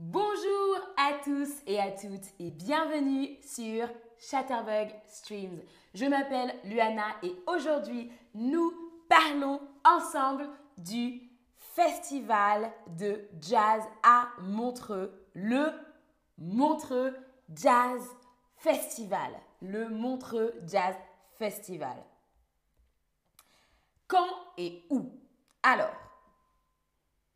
Bonjour à tous et à toutes et bienvenue sur Chatterbug Streams. Je m'appelle Luana et aujourd'hui nous parlons ensemble du festival de jazz à Montreux, le Montreux Jazz Festival. Le Montreux Jazz Festival. Quand et où? Alors,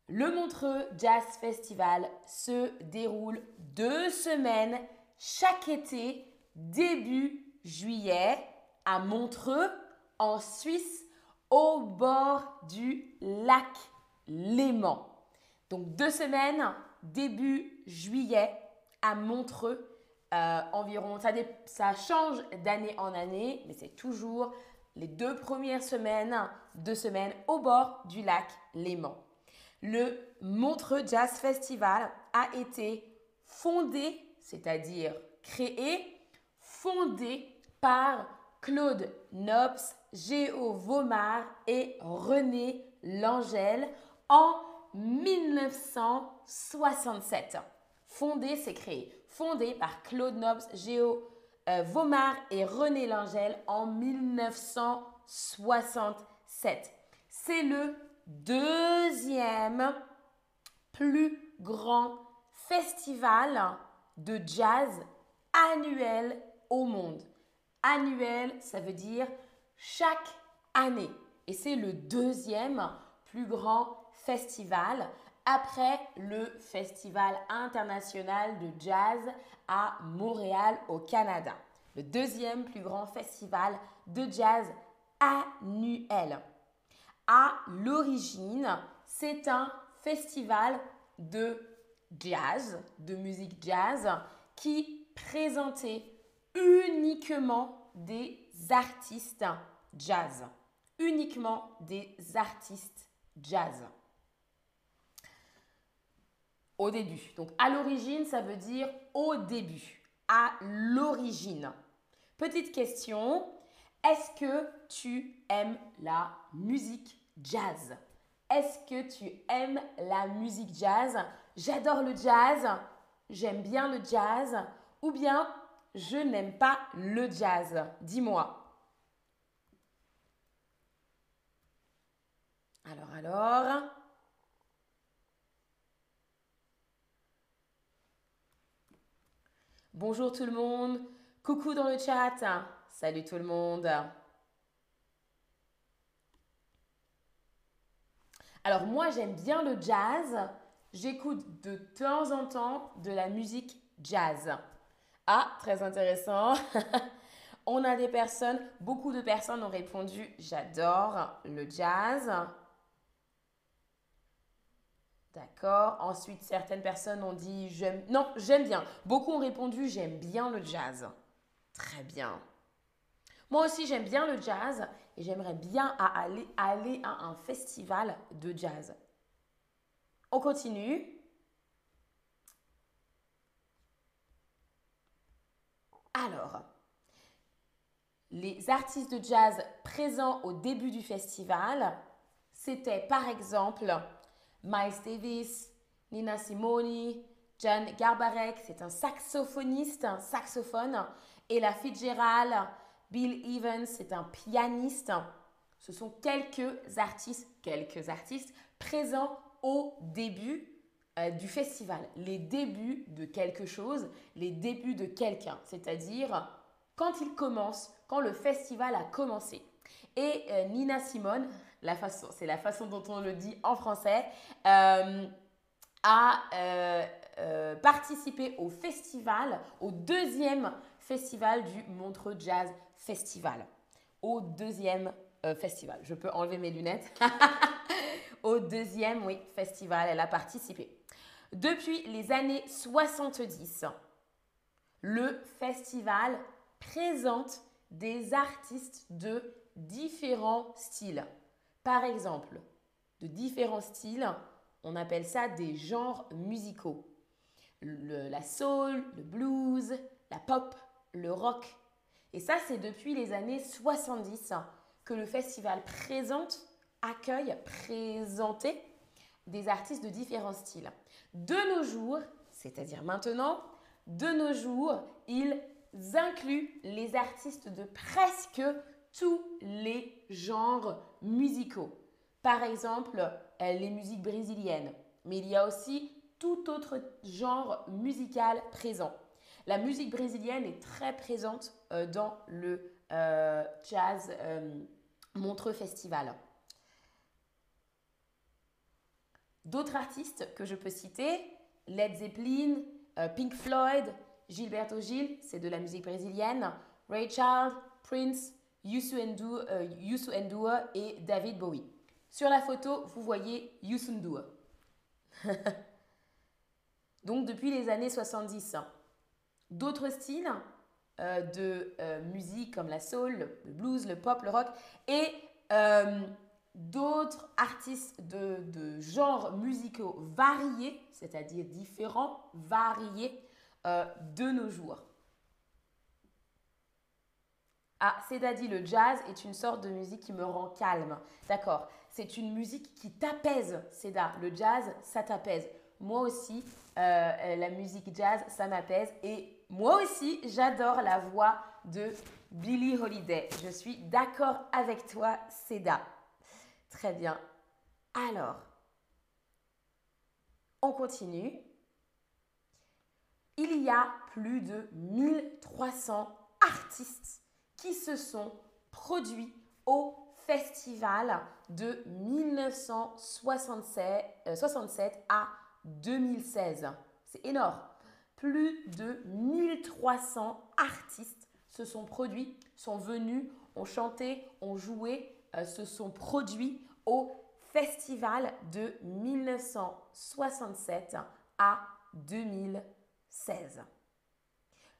le Montreux Jazz Festival se déroule deux semaines chaque été, début juillet, à Montreux, en Suisse, au bord du lac Léman. Donc deux semaines, début juillet, à Montreux. Euh, environ, ça, ça change d'année en année, mais c'est toujours les deux premières semaines, deux semaines au bord du lac Léman. Le Montreux Jazz Festival a été fondé, c'est-à-dire créé, fondé par Claude Nobs, Géo Vaumar et René Langel en 1967. Fondé, c'est créé. Fondé par Claude Nobs, Géo euh, Vaumar et René Langel en 1967. C'est le deuxième plus grand festival de jazz annuel au monde. Annuel, ça veut dire chaque année. Et c'est le deuxième plus grand festival après le Festival international de jazz à Montréal au Canada. Le deuxième plus grand festival de jazz annuel. À l'origine, c'est un festival de jazz, de musique jazz, qui présentait uniquement des artistes jazz. Uniquement des artistes jazz. Au début. Donc à l'origine, ça veut dire au début, à l'origine. Petite question, est-ce que tu aimes la musique jazz? Est-ce que tu aimes la musique jazz? J'adore le jazz, j'aime bien le jazz, ou bien je n'aime pas le jazz Dis-moi. Alors, alors. Bonjour tout le monde. Coucou dans le chat. Salut tout le monde. Alors moi j'aime bien le jazz. J'écoute de temps en temps de la musique jazz. Ah, très intéressant. On a des personnes, beaucoup de personnes ont répondu j'adore le jazz. D'accord. Ensuite, certaines personnes ont dit j'aime. Non, j'aime bien. Beaucoup ont répondu j'aime bien le jazz. Très bien. Moi aussi, j'aime bien le jazz et j'aimerais bien aller, à un festival de jazz. On continue. Alors, les artistes de jazz présents au début du festival, c'était par exemple Miles Davis, Nina Simone, John Garbarek, c'est un saxophoniste, un saxophone, et la Fitzgerald, Bill Evans, c'est un pianiste. Ce sont quelques artistes, quelques artistes présents au début euh, du festival, les débuts de quelque chose, les débuts de quelqu'un, c'est-à-dire quand il commence, quand le festival a commencé. Et euh, Nina Simone, c'est la façon dont on le dit en français, euh, a participé au festival, au deuxième festival du Montreux Jazz Festival. Au deuxième festival. Je peux enlever mes lunettes. au deuxième, oui, festival, elle a participé. Depuis les années 70, le festival présente des artistes de différents styles. Par exemple, de différents styles, on appelle ça des genres musicaux. la soul, le blues, la pop, le rock. Et ça, c'est depuis les années 70 que le festival présente, accueille, présentait des artistes de différents styles. De nos jours, c'est-à-dire maintenant, de nos jours, ils incluent les artistes de presque tous les genres musicaux. Par exemple, euh, les musiques brésiliennes, mais il y a aussi tout autre genre musical présent. La musique brésilienne est très présente euh, dans le euh, jazz Montreux Festival. D'autres artistes que je peux citer, Led Zeppelin, Pink Floyd, Gilberto Gil, c'est de la musique brésilienne, Ray Charles, Prince, Youssou N'Dour et David Bowie. Sur la photo, vous voyez Youssou N'Dour. Donc depuis les années 70. D'autres styles euh, de euh, musique comme la soul, le blues, le pop, le rock et euh, d'autres artistes de, genres musicaux variés, c'est-à-dire différents, variés de nos jours. Ah, c'est-à-dire le jazz est une sorte de musique qui me rend calme. D'accord C'est une musique qui t'apaise, Seda. Le jazz, ça t'apaise. Moi aussi, la musique jazz, ça m'apaise. Moi aussi, j'adore la voix de Billie Holiday. Je suis d'accord avec toi, Seda. Très bien. Alors, on continue. Il y a plus de 1300 artistes qui se sont produits au festival de 1967 euh, à 2016. C'est énorme. Plus de 1300 artistes se sont produits, sont venus, ont chanté, ont joué, euh, se sont produits au festival de 1967 à 2016.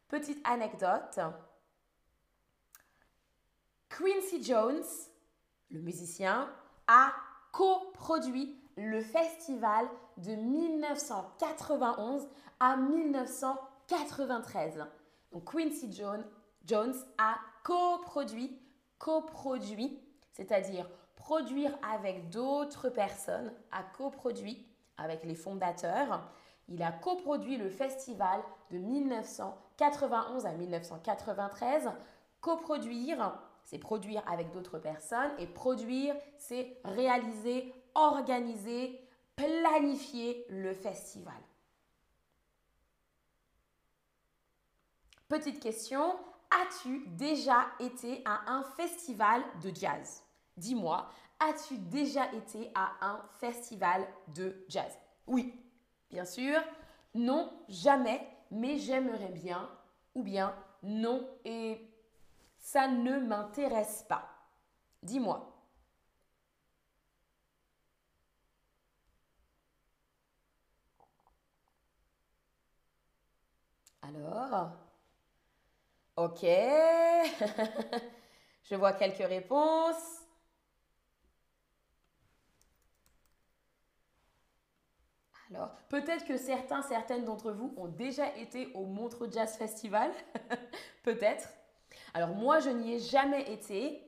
Petite anecdote, Quincy Jones, le musicien, a coproduit le festival de 1991 à 1993. Donc Quincy Jones, a coproduit, coproduit, c'est-à-dire produire avec d'autres personnes, a coproduit avec les fondateurs. Il a coproduit le festival de 1991 à 1993. Coproduire, c'est produire avec d'autres personnes et produire, c'est réaliser, organiser, planifier le festival. Petite question, as-tu déjà été à un festival de jazz? Dis-moi, as-tu déjà été à un festival de jazz? Oui, bien sûr. Non, jamais, mais j'aimerais bien. Ou bien non, et ça ne m'intéresse pas. Dis-moi. Alors, ok. Je vois quelques réponses. Alors, peut-être que certains, certaines d'entre vous ont déjà été au Montreux Jazz Festival. peut-être. Alors moi, je n'y ai jamais été,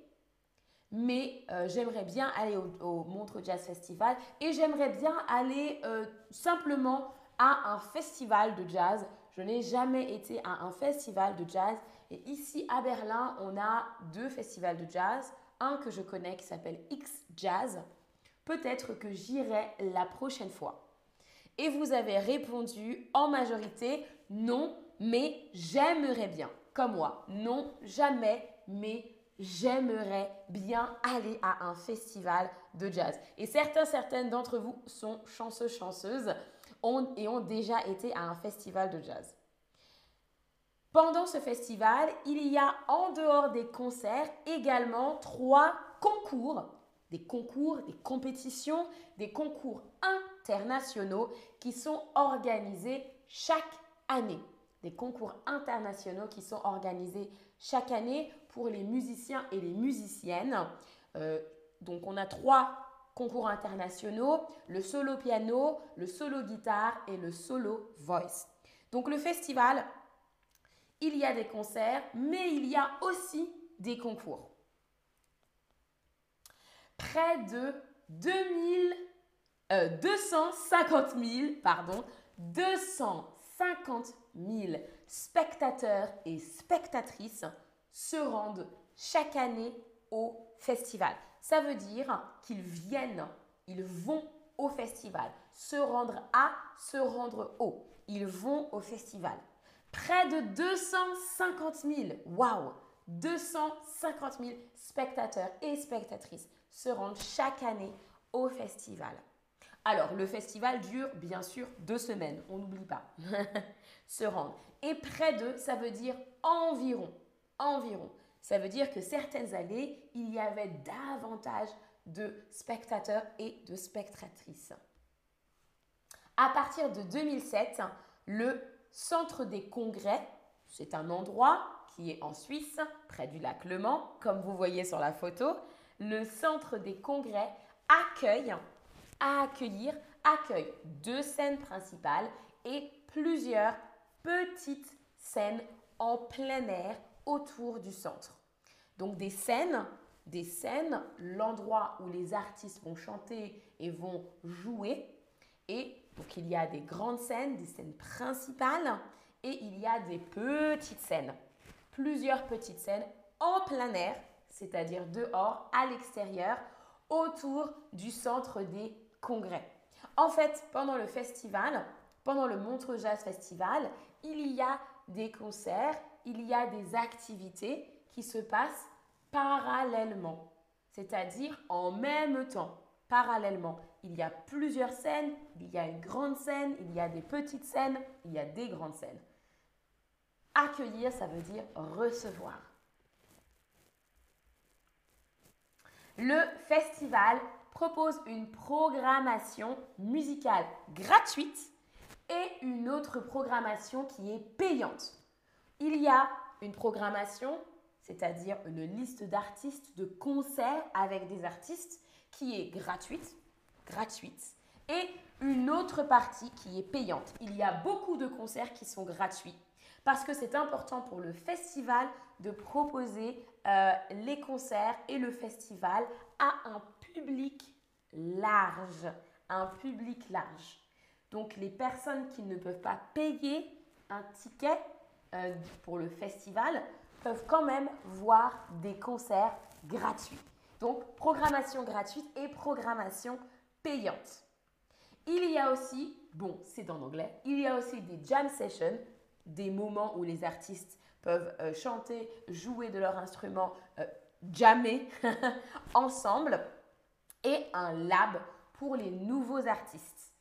mais euh, j'aimerais bien aller au, Montreux Jazz Festival et j'aimerais bien aller euh, simplement à un festival de jazz. Je n'ai jamais été à un festival de jazz. Et ici à Berlin, on a deux festivals de jazz. Un que je connais qui s'appelle X Jazz. Peut-être que j'irai la prochaine fois. Et vous avez répondu en majorité non, mais j'aimerais bien comme moi. Non, jamais, mais j'aimerais bien aller à un festival de jazz. Et certains, certaines d'entre vous sont chanceux, chanceuses et ont déjà été à un festival de jazz. Pendant ce festival, il y a en dehors des concerts également trois concours, des concours, des compétitions, des concours internationaux qui sont organisés chaque année des concours internationaux qui sont organisés chaque année pour les musiciens et les musiciennes. Euh, donc on a trois concours internationaux, le solo piano, le solo guitare et le solo voice. Donc le festival, il y a des concerts, mais il y a aussi des concours. Près de 2000, 250 000, pardon, 250 50 000 spectateurs et spectatrices se rendent chaque année au festival. Ça veut dire qu'ils viennent, ils vont au festival. Se rendre à, se rendre au. Ils vont au festival. Près de 250 000, waouh, 250 000 spectateurs et spectatrices se rendent chaque année au festival. Alors, le festival dure bien sûr deux semaines, on n'oublie pas. se rendre. Et près de, ça veut dire environ. Environ. Ça veut dire que certaines années, il y avait davantage de spectateurs et de spectatrices. À partir de 2007, le Centre des Congrès, c'est un endroit qui est en Suisse, près du lac Le Mans, comme vous voyez sur la photo. Le Centre des Congrès accueille, à accueillir, accueille deux scènes principales et plusieurs petites scènes en plein air autour du centre. Donc des scènes, des scènes, l'endroit où les artistes vont chanter et vont jouer. Et donc il y a des grandes scènes, des scènes principales et il y a des petites scènes. Plusieurs petites scènes en plein air, c'est-à-dire dehors, à l'extérieur, autour du centre des congrès. En fait, pendant le festival, pendant le Montreux Jazz Festival, il y a des concerts, il y a des activités qui se passent parallèlement, c'est-à-dire en même temps, parallèlement. Il y a plusieurs scènes, il y a une grande scène, il y a des petites scènes, il y a des grandes scènes. Accueillir, ça veut dire recevoir. Le festival propose une programmation musicale gratuite et une autre programmation qui est payante. Il y a une programmation, c'est-à-dire une liste d'artistes, de concerts avec des artistes qui est gratuite, gratuite, et une autre partie qui est payante. Il y a beaucoup de concerts qui sont gratuits parce que c'est important pour le festival de proposer euh, les concerts et le festival à un public large, un public large. Donc les personnes qui ne peuvent pas payer un ticket euh, pour le festival peuvent quand même voir des concerts gratuits. Donc programmation gratuite et programmation payante. Il y a aussi, bon c'est en anglais, il y a aussi des jam sessions, des moments où les artistes peuvent euh, chanter, jouer de leur instrument, euh, jammer ensemble, et un lab pour les nouveaux artistes.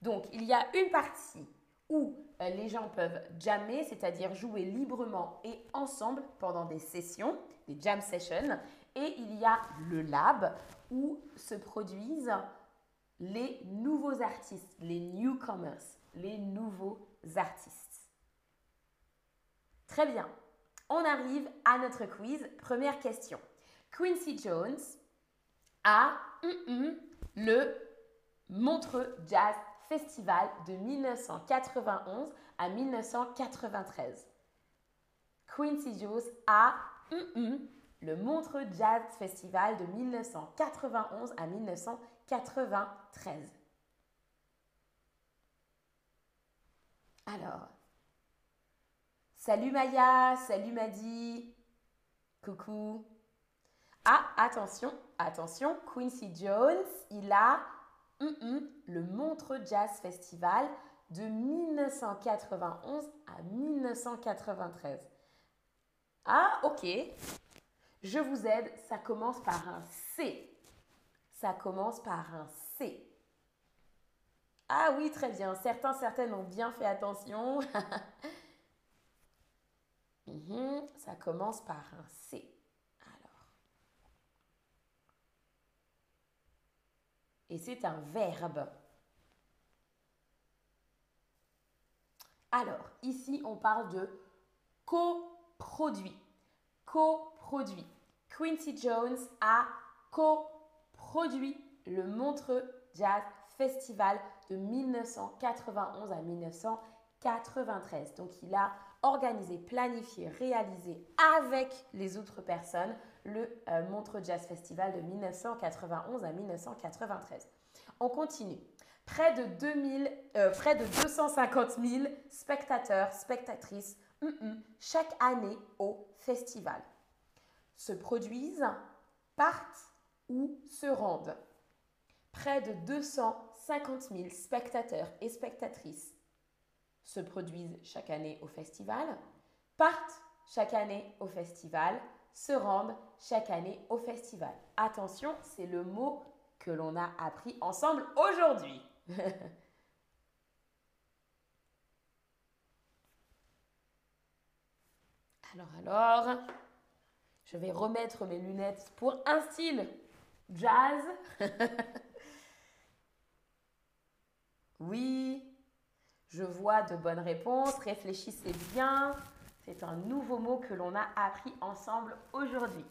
Donc il y a une partie où euh, les gens peuvent jammer, c'est-à-dire jouer librement et ensemble pendant des sessions, des jam sessions. Et il y a le lab où se produisent les nouveaux artistes, les newcomers, les nouveaux artistes. Très bien. On arrive à notre quiz. Première question. Quincy Jones a le Montreux Jazz Festival de 1991 à 1993. Quincy Jones a le Montreux Jazz Festival de 1991 à 1993. Alors, salut Maya, salut Madi, coucou. Ah, attention, attention, Quincy Jones, il a le Montreux Jazz Festival de 1991 à 1993. Ah, ok. Je vous aide, ça commence par un C. Ça commence par un C. Ah oui, très bien. Certains, certaines ont bien fait attention. Mhm, ça commence par un C. et c'est un verbe. Alors, ici, on parle de coproduit. Coproduit. Quincy Jones a coproduit le Montreux Jazz Festival de 1991 à 1993. Donc, il a organisé, planifié, réalisé avec les autres personnes le euh, Montreux Jazz Festival de 1991 à 1993. On continue. près de, 2000, euh, près de 250 000 spectateurs, spectatrices mm, mm, chaque année au festival. Se produisent, partent ou se rendent. Près de 250 000 spectateurs et spectatrices se produisent chaque année au festival, partent chaque année au festival, se rendent chaque année au festival. Attention, c'est le mot que l'on a appris ensemble aujourd'hui. alors, alors, je vais remettre mes lunettes pour un style jazz. oui, je vois de bonnes réponses. Réfléchissez bien. C'est un nouveau mot que l'on a appris ensemble aujourd'hui.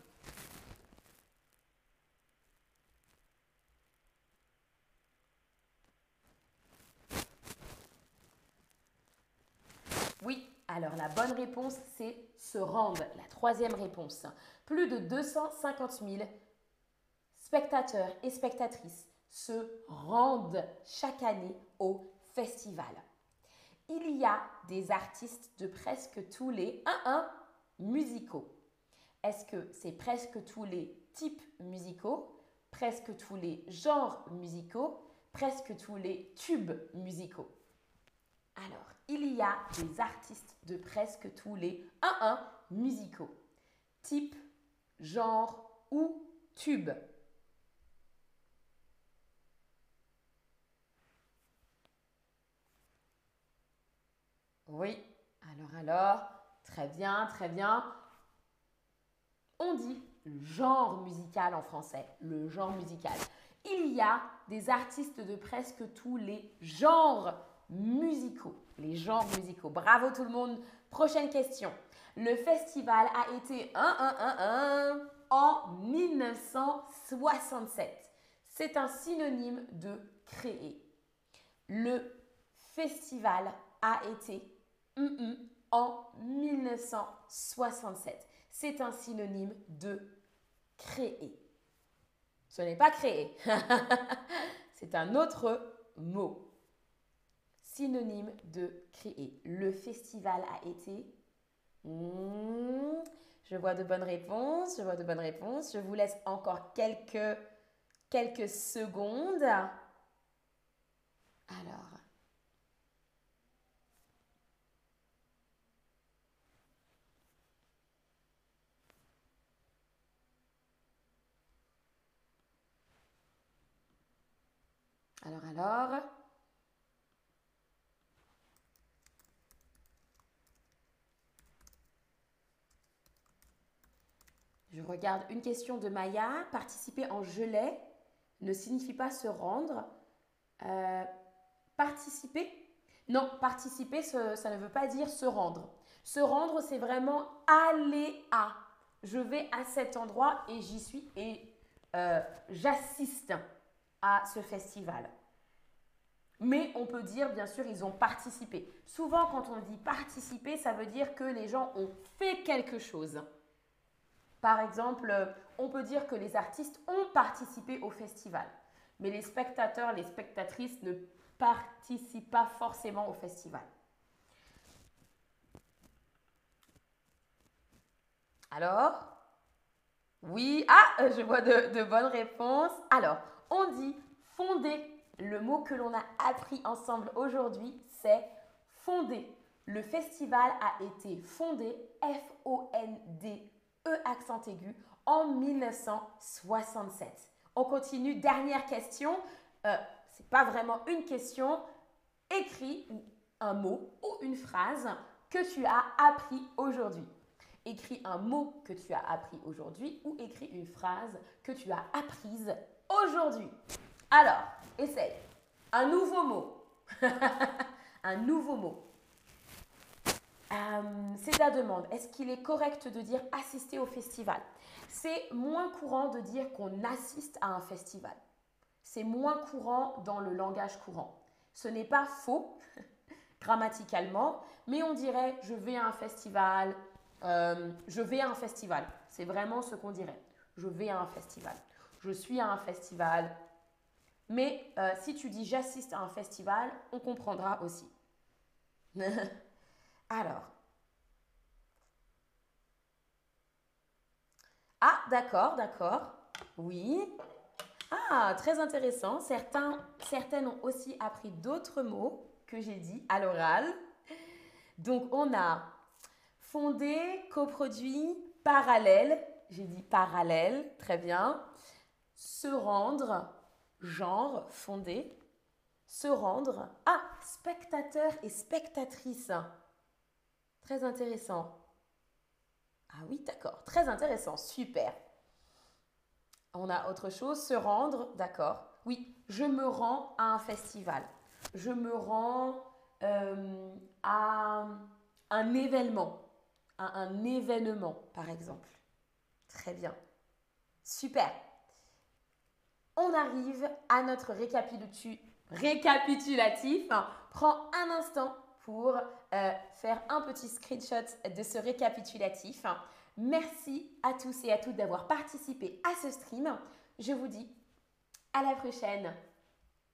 Oui, alors la bonne réponse, c'est se rendre. La troisième réponse. Plus de 250 000 spectateurs et spectatrices se rendent chaque année au festival. Il y a des artistes de presque tous les 1-1 musicaux. Est-ce que c'est presque tous les types musicaux, presque tous les genres musicaux, presque tous les tubes musicaux? Alors, il y a des artistes de presque tous les 1-1 musicaux, type, genre ou tube. Oui, alors alors, très bien, très bien. On dit genre musical en français, le genre musical. Il y a des artistes de presque tous les genres musicaux. Les genres musicaux. Bravo tout le monde. Prochaine question. Le festival a été un, un, un, un en 1967. C'est un synonyme de créer. Le festival a été en 1967. C'est un synonyme de créer. Ce n'est pas créer. C'est un autre mot. Synonyme de créer. Le festival a été... Hmm, je vois de bonnes réponses. Je vois de bonnes réponses. Je vous laisse encore quelques, quelques secondes. Alors, Alors, alors. Je regarde une question de Maya. Participer en gelée ne signifie pas se rendre. Euh, participer? Non, participer, ça ne veut pas dire se rendre. Se rendre, c'est vraiment aller à. Je vais à cet endroit et j'y suis et euh, j'assiste à ce festival. Mais on peut dire, bien sûr, ils ont participé. Souvent, quand on dit participer, ça veut dire que les gens ont fait quelque chose. Par exemple, on peut dire que les artistes ont participé au festival. Mais les spectateurs, les spectatrices ne participent pas forcément au festival. Alors? Oui, ah, je vois de, de bonnes réponses. Alors, on dit fonder. Le mot que l'on a appris ensemble aujourd'hui, c'est fonder. Le festival a été fondé, F-O-N-D-E accent aigu, en 1967. On continue, dernière question. Euh, Ce n'est pas vraiment une question. Écris un mot ou une phrase que tu as appris aujourd'hui. Écris un mot que tu as appris aujourd'hui ou écris une phrase que tu as apprise aujourd'hui. Alors, essaye. Un nouveau mot. un nouveau mot. Euh, c'est ta demande. Est-ce qu'il est correct de dire assister au festival? C'est moins courant de dire qu'on assiste à un festival. C'est moins courant dans le langage courant. Ce n'est pas faux grammaticalement, mais on dirait je vais à un festival, euh, je vais à un festival. C'est vraiment ce qu'on dirait. Je vais à un festival je suis à un festival. Mais euh, si tu dis j'assiste à un festival, on comprendra aussi. Alors. Ah, d'accord, d'accord. Oui. Ah, très intéressant. Certaines ont aussi appris d'autres mots que j'ai dit à l'oral. Donc, on a fondé, coproduit, parallèle. J'ai dit parallèle, très bien. Se rendre, genre, fondé. Se rendre. Ah, spectateur et spectatrice. Très intéressant. Ah oui, d'accord. Très intéressant. Super. On a autre chose. Se rendre. D'accord. Oui, je me rends à un festival. Je me rends euh, à un événement. À un événement, par exemple. Très bien. Super. On arrive à notre récapitulatif. Prends un instant pour euh, faire un petit screenshot de ce récapitulatif. Merci à tous et à toutes d'avoir participé à ce stream. Je vous dis à la prochaine.